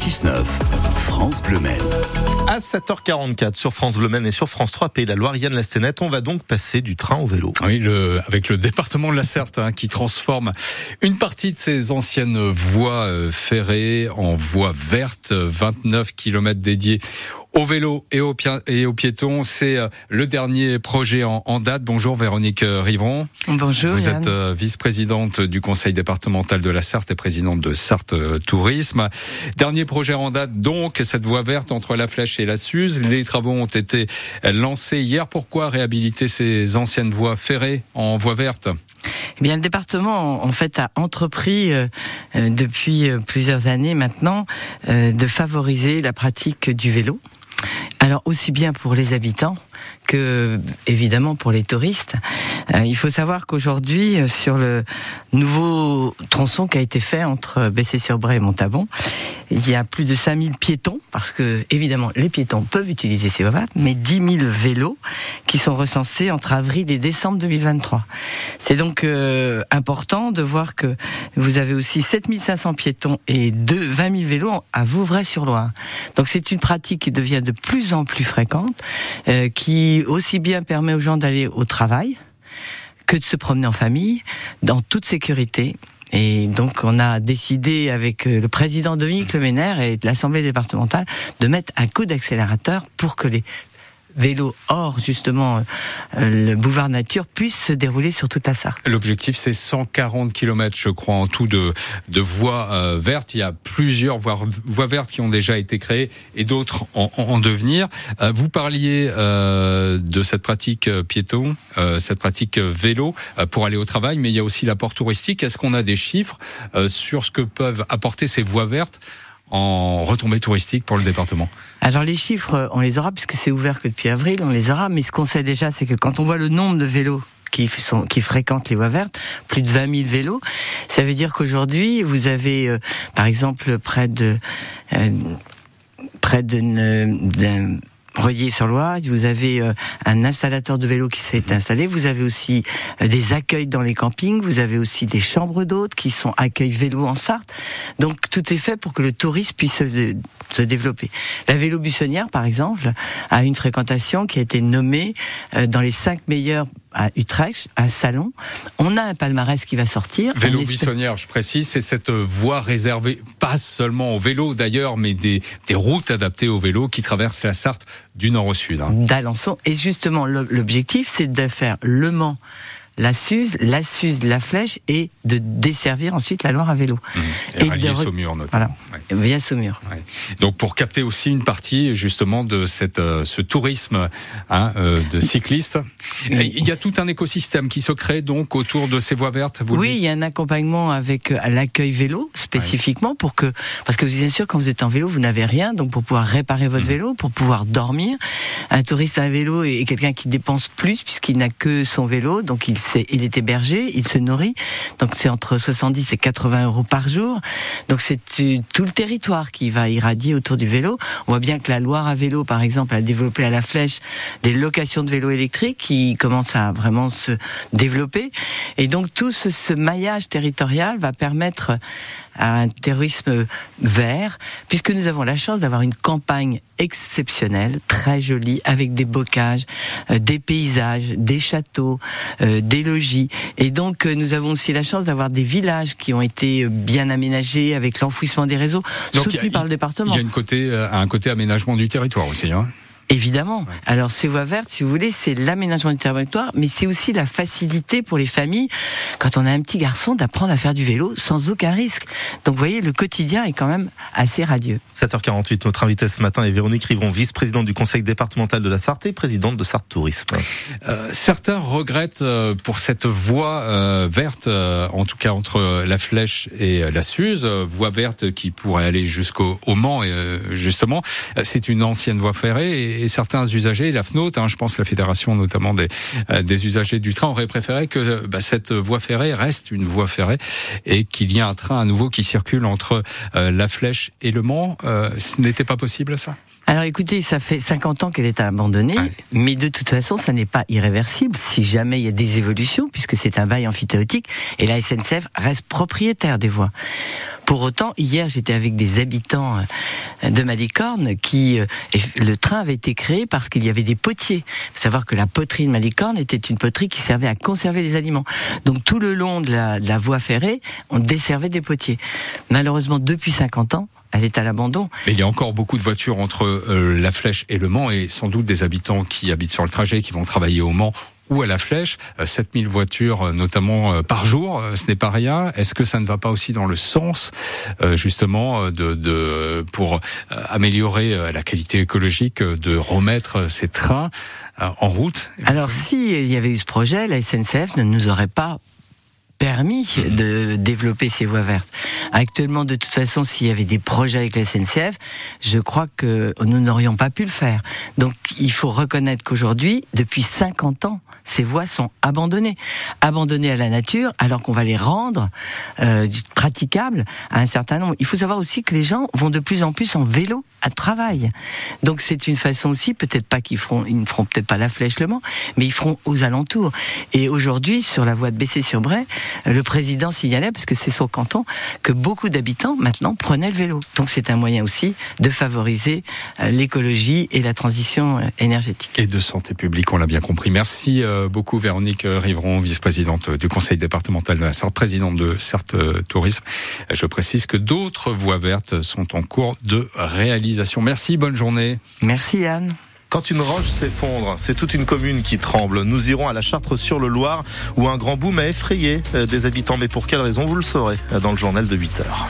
6-9, France Bleu Maine. À 7h44 sur France Bleu Maine et sur France 3 Pays la Loire, Yann Lastenette, on va donc passer du train au vélo. Oui, le, avec le département de la Sarthe hein, qui transforme une partie de ses anciennes voies euh, ferrées en voies vertes, 29 km dédiés au vélo et aux, et aux piétons. C'est euh, le dernier projet en, en, date. Bonjour Véronique euh, Rivron. Bonjour. Vous êtes vice-présidente du conseil départemental de la Sarthe et présidente de Sarthe Tourisme. Dernier projet en date donc, cette voie verte entre la Flèche et la Suze. Les travaux ont été lancés hier. Pourquoi réhabiliter ces anciennes voies ferrées en voie verte? Eh bien, le département, en fait, a entrepris euh, depuis plusieurs années maintenant euh, de favoriser la pratique du vélo. Alors aussi bien pour les habitants que évidemment pour les touristes. Euh, il faut savoir qu'aujourd'hui, euh, sur le nouveau tronçon qui a été fait entre Bessé-sur-Bray et Montabon, il y a plus de 5000 piétons, parce que évidemment les piétons peuvent utiliser ces voies, mais 10 000 vélos qui sont recensés entre avril et décembre 2023. C'est donc euh, important de voir que vous avez aussi 7500 piétons et 2, 20 000 vélos à Vouvray-sur-Loire. Donc c'est une pratique qui devient de plus en plus fréquente, euh, qui aussi bien permet aux gens d'aller au travail que de se promener en famille, dans toute sécurité. Et donc, on a décidé avec euh, le président Dominique Leménaire et l'Assemblée départementale de mettre un coup d'accélérateur pour que les vélo hors justement euh, le boulevard nature puisse se dérouler sur toute la Sarthe. L'objectif c'est 140 km je crois en tout de, de voies euh, vertes. Il y a plusieurs voies, voies vertes qui ont déjà été créées et d'autres en, en, devenir. Euh, vous parliez euh, de cette pratique euh, piéton, euh, cette pratique vélo pour aller au travail, mais il y a aussi l'apport touristique. Est-ce qu'on a des chiffres sur ce que peuvent apporter ces voies vertes en retombée touristique pour le département Alors les chiffres, on les aura puisque c'est ouvert que depuis avril, on les aura. Mais ce qu'on sait déjà, c'est que quand on voit le nombre de vélos qui, sont, qui fréquentent les voies vertes, plus de 20 000 vélos. Ça veut dire qu'aujourd'hui, vous avez, euh, par exemple, près de euh, près d'une Relié sur Loire, vous avez euh, un installateur de vélos qui s'est installé, vous avez aussi euh, des accueils dans les campings, vous avez aussi des chambres d'hôtes qui sont accueils vélo en Sarthe. Donc tout est fait pour que le tourisme puisse se, se développer. La vélo buissonnière, par exemple, a une fréquentation qui a été nommée euh, dans les cinq meilleurs à Utrecht, à Salon. On a un palmarès qui va sortir. Vélo buissonnière, je précise, c'est cette voie réservée, pas seulement au vélo d'ailleurs, mais des, des routes adaptées au vélo qui traversent la Sarthe du nord au sud. Hein. D'Alençon. Et justement, l'objectif, c'est de faire Le Mans la Suze, la Suze, la Flèche et de desservir ensuite la Loire à vélo. Mmh. Et, et de Saumur notamment. Voilà. Ouais. Via Saumur. Ouais. Donc pour capter aussi une partie justement de cette euh, ce tourisme hein, euh, de cyclistes, il y a tout un écosystème qui se crée donc autour de ces voies vertes. Vous oui, il y a un accompagnement avec euh, l'accueil vélo spécifiquement ouais. pour que parce que bien sûr quand vous êtes en vélo vous n'avez rien donc pour pouvoir réparer votre mmh. vélo, pour pouvoir dormir. Un touriste à vélo est quelqu'un qui dépense plus puisqu'il n'a que son vélo donc il il est hébergé, il se nourrit. Donc c'est entre 70 et 80 euros par jour. Donc c'est tout le territoire qui va irradier autour du vélo. On voit bien que la Loire à vélo, par exemple, a développé à la flèche des locations de vélos électriques qui commencent à vraiment se développer. Et donc tout ce, ce maillage territorial va permettre à un tourisme vert, puisque nous avons la chance d'avoir une campagne exceptionnelle, très jolie, avec des bocages, euh, des paysages, des châteaux, euh, des logis. Et donc, euh, nous avons aussi la chance d'avoir des villages qui ont été bien aménagés avec l'enfouissement des réseaux, donc, soutenus par le département. Il y a une côté, un côté aménagement du territoire aussi. Hein Évidemment. Ouais. Alors ces voies vertes, si vous voulez, c'est l'aménagement du territoire, mais c'est aussi la facilité pour les familles, quand on a un petit garçon, d'apprendre à faire du vélo sans aucun risque. Donc vous voyez, le quotidien est quand même assez radieux. 7h48, notre invitée ce matin est Véronique Rivron, vice-présidente du conseil départemental de la Sarthe et présidente de Sarthe Tourisme. Euh, certains regrettent euh, pour cette voie euh, verte, euh, en tout cas entre la Flèche et la Suze, euh, voie verte qui pourrait aller jusqu'au Mans, justement. C'est une ancienne voie ferrée. Et et certains usagers, la FNOT, hein, je pense la fédération notamment des, euh, des usagers du train, aurait préféré que bah, cette voie ferrée reste une voie ferrée et qu'il y ait un train à nouveau qui circule entre euh, la Flèche et Le Mans. Euh, ce n'était pas possible ça? Alors écoutez, ça fait 50 ans qu'elle est abandonnée, ouais. mais de toute façon, ça n'est pas irréversible si jamais il y a des évolutions, puisque c'est un bail amphithéotique, et la SNCF reste propriétaire des voies. Pour autant, hier, j'étais avec des habitants euh, de Malicorne qui euh, le train avait été créé parce qu'il y avait des potiers. Il faut savoir que la poterie de Malicorne était une poterie qui servait à conserver les aliments. Donc tout le long de la, de la voie ferrée, on desservait des potiers. Malheureusement, depuis 50 ans, elle est à l'abandon. Mais il y a encore beaucoup de voitures entre euh, la Flèche et le Mans et sans doute des habitants qui habitent sur le trajet, qui vont travailler au Mans ou à la Flèche. 7000 euh, voitures euh, notamment par jour, ce n'est pas rien. Est-ce que ça ne va pas aussi dans le sens justement de, de pour améliorer la qualité écologique, de remettre ces trains en route? Alors si il y avait eu ce projet, la SNCF ne nous aurait pas permis mhm. de développer ces voies vertes. Actuellement, de toute façon, s'il y avait des projets avec la SNCF, je crois que nous n'aurions pas pu le faire. Donc, il faut reconnaître qu'aujourd'hui, depuis 50 ans, ces voies sont abandonnées, abandonnées à la nature, alors qu'on va les rendre euh, praticables à un certain nombre. Il faut savoir aussi que les gens vont de plus en plus en vélo à travail. Donc c'est une façon aussi, peut-être pas qu'ils feront, ils ne feront peut-être pas la flèche Le Mans, mais ils feront aux alentours. Et aujourd'hui, sur la voie de Bessé-sur-Bray, euh, le président signalait, parce que c'est son canton, que beaucoup d'habitants maintenant prenaient le vélo. Donc c'est un moyen aussi de favoriser euh, l'écologie et la transition euh, énergétique. Et de santé publique, on l'a bien compris. Merci beaucoup Véronique Riveron, vice-présidente du conseil départemental de la Sarthe, présidente de Sarthe Tourisme. Je précise que d'autres voies vertes sont en cours de réalisation. Merci, bonne journée. Merci Anne. Quand une roche s'effondre, c'est toute une commune qui tremble. Nous irons à la Chartre-sur-le-Loir où un grand boom a effrayé euh, des habitants. Mais pour quelle raison, vous le saurez euh, dans le journal de 8 heures.